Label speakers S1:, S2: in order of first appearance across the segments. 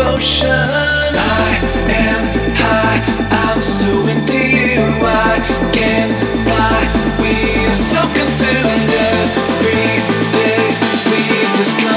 S1: ocean. I am high, I'm so into you. I can fly. We are so consumed every day. We just.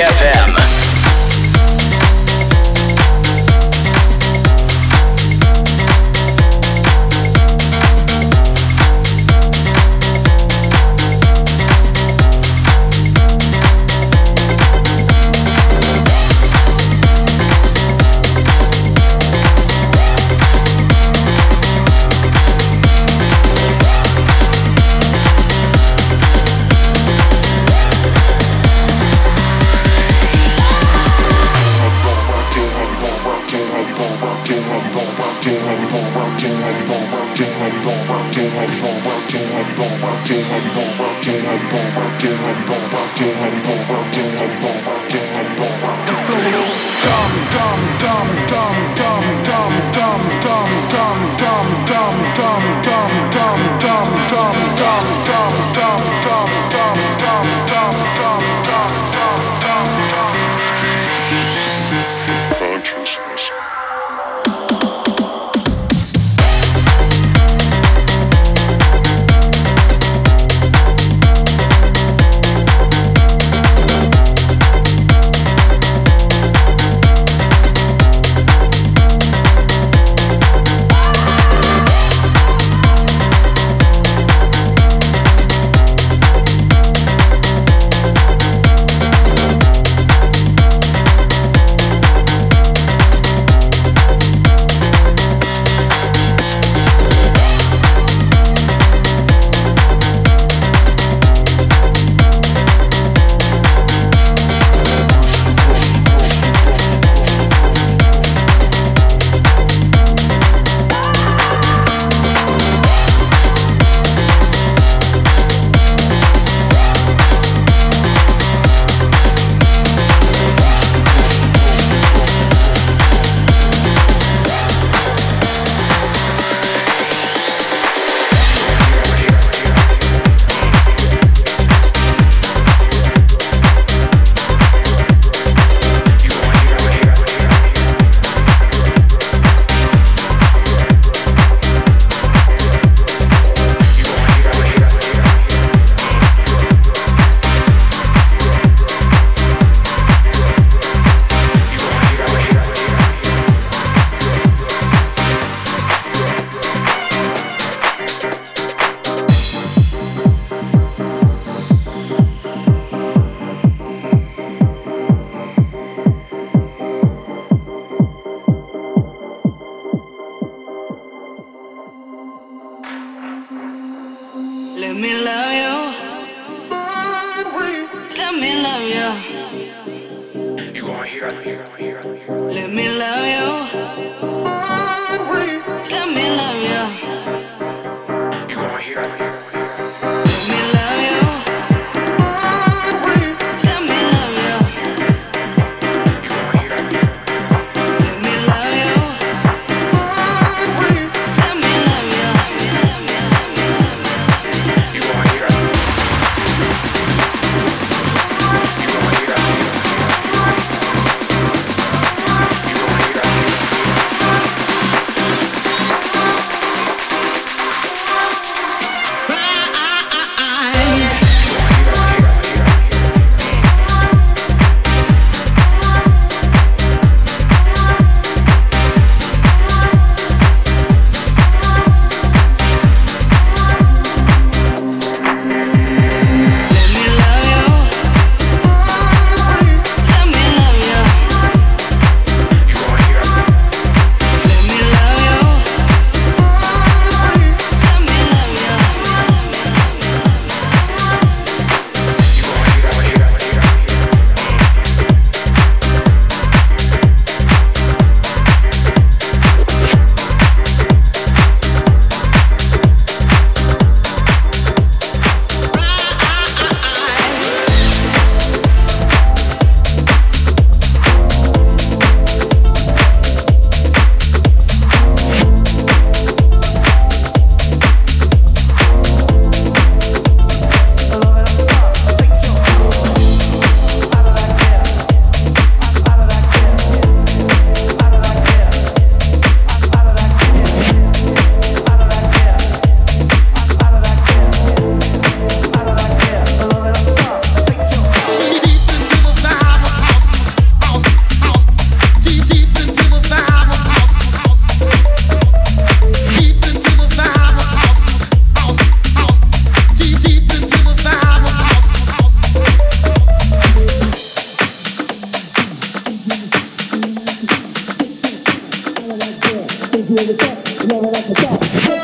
S2: DFM. do the
S3: stuff, never let the
S4: stop.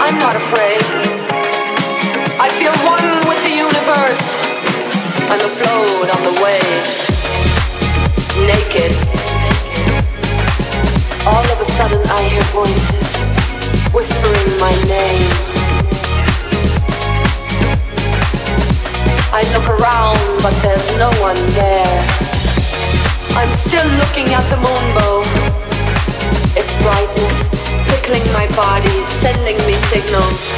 S4: I'm not afraid. I feel one with the universe. I'm afloat on the waves. Naked. All of a sudden I hear voices whispering my name. I look around, but there's no one there. I'm still looking at the moonbow. Its brightness tickling my body, sending me signals,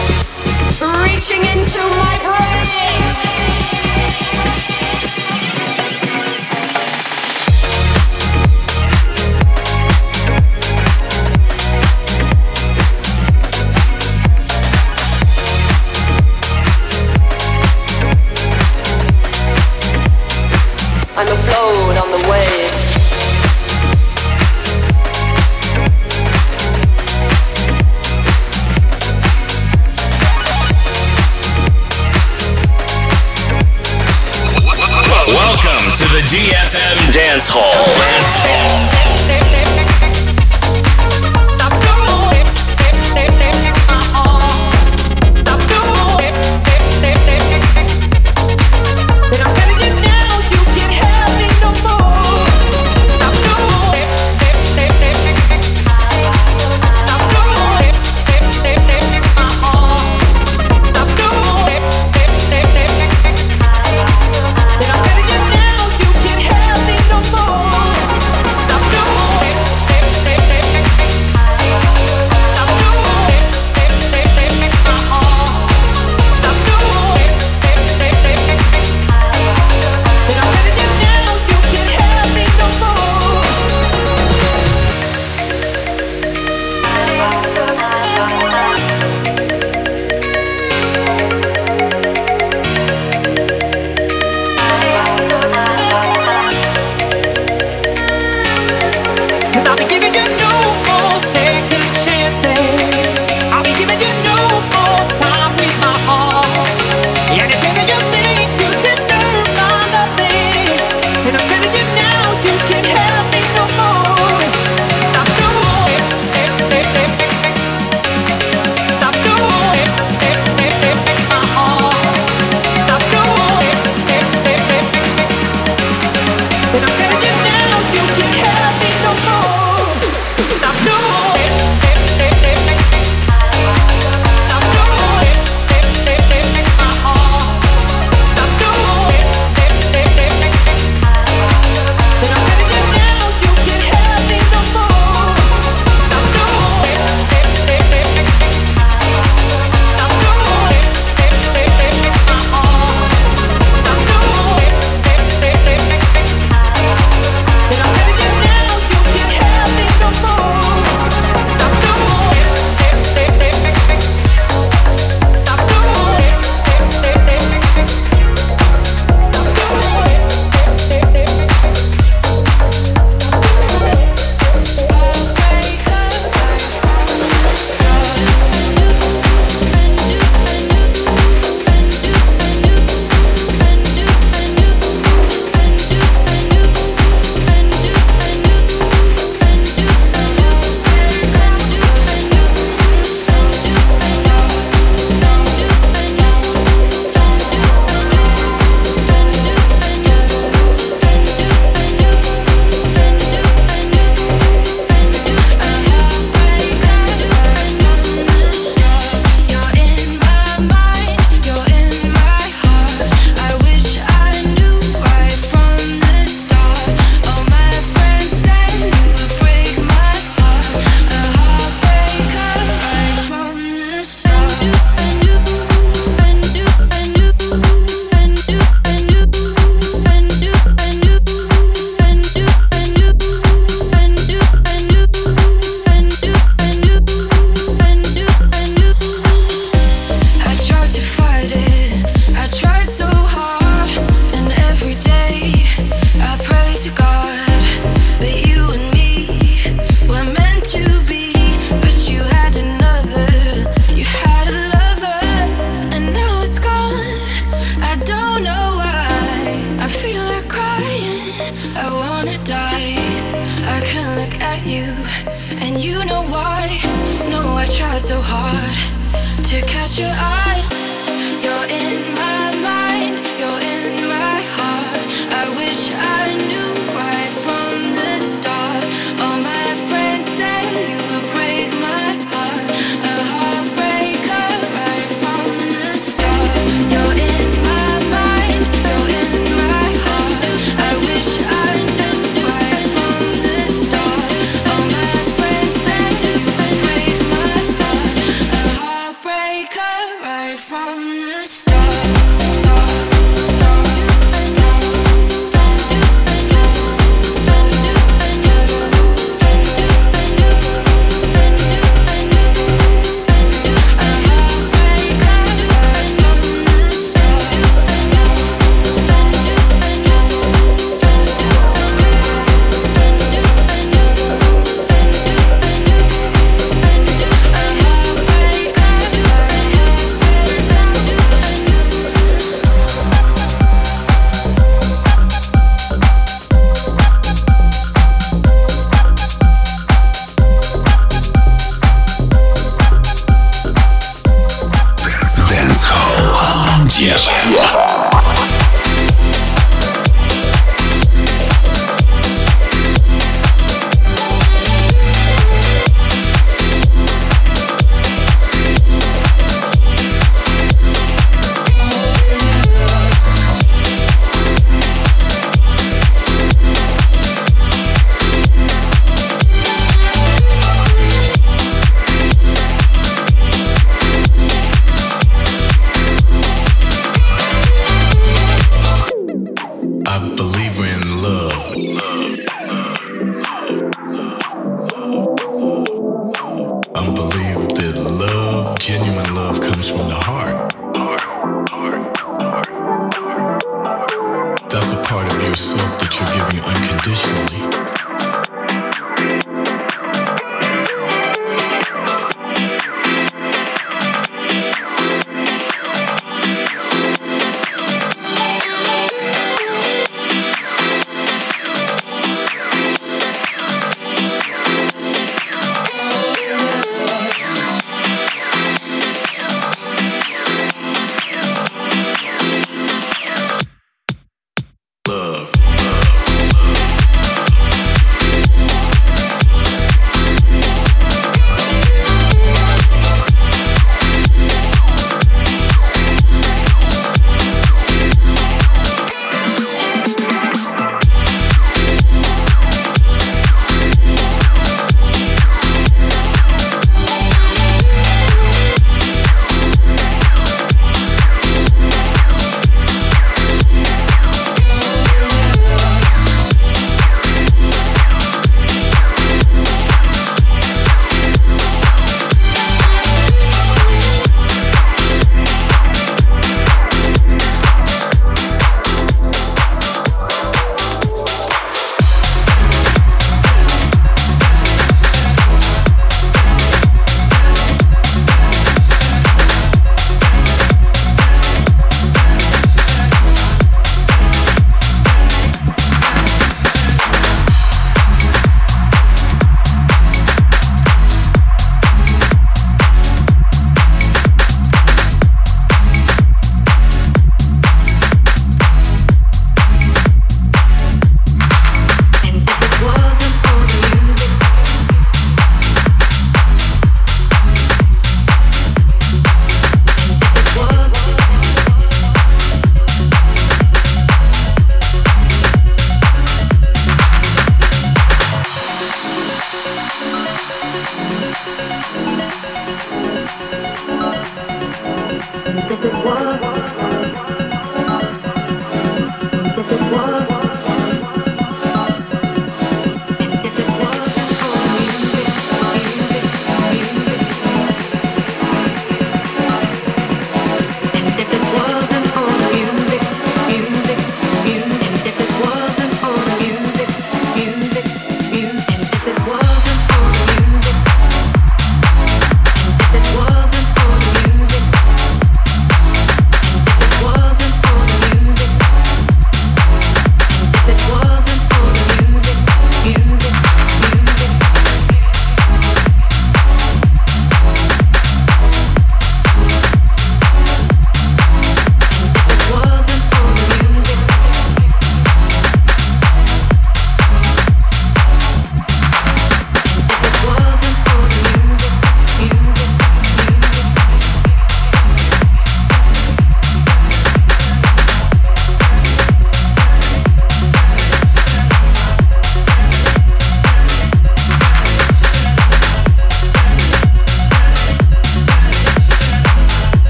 S4: reaching into my brain.
S5: DFM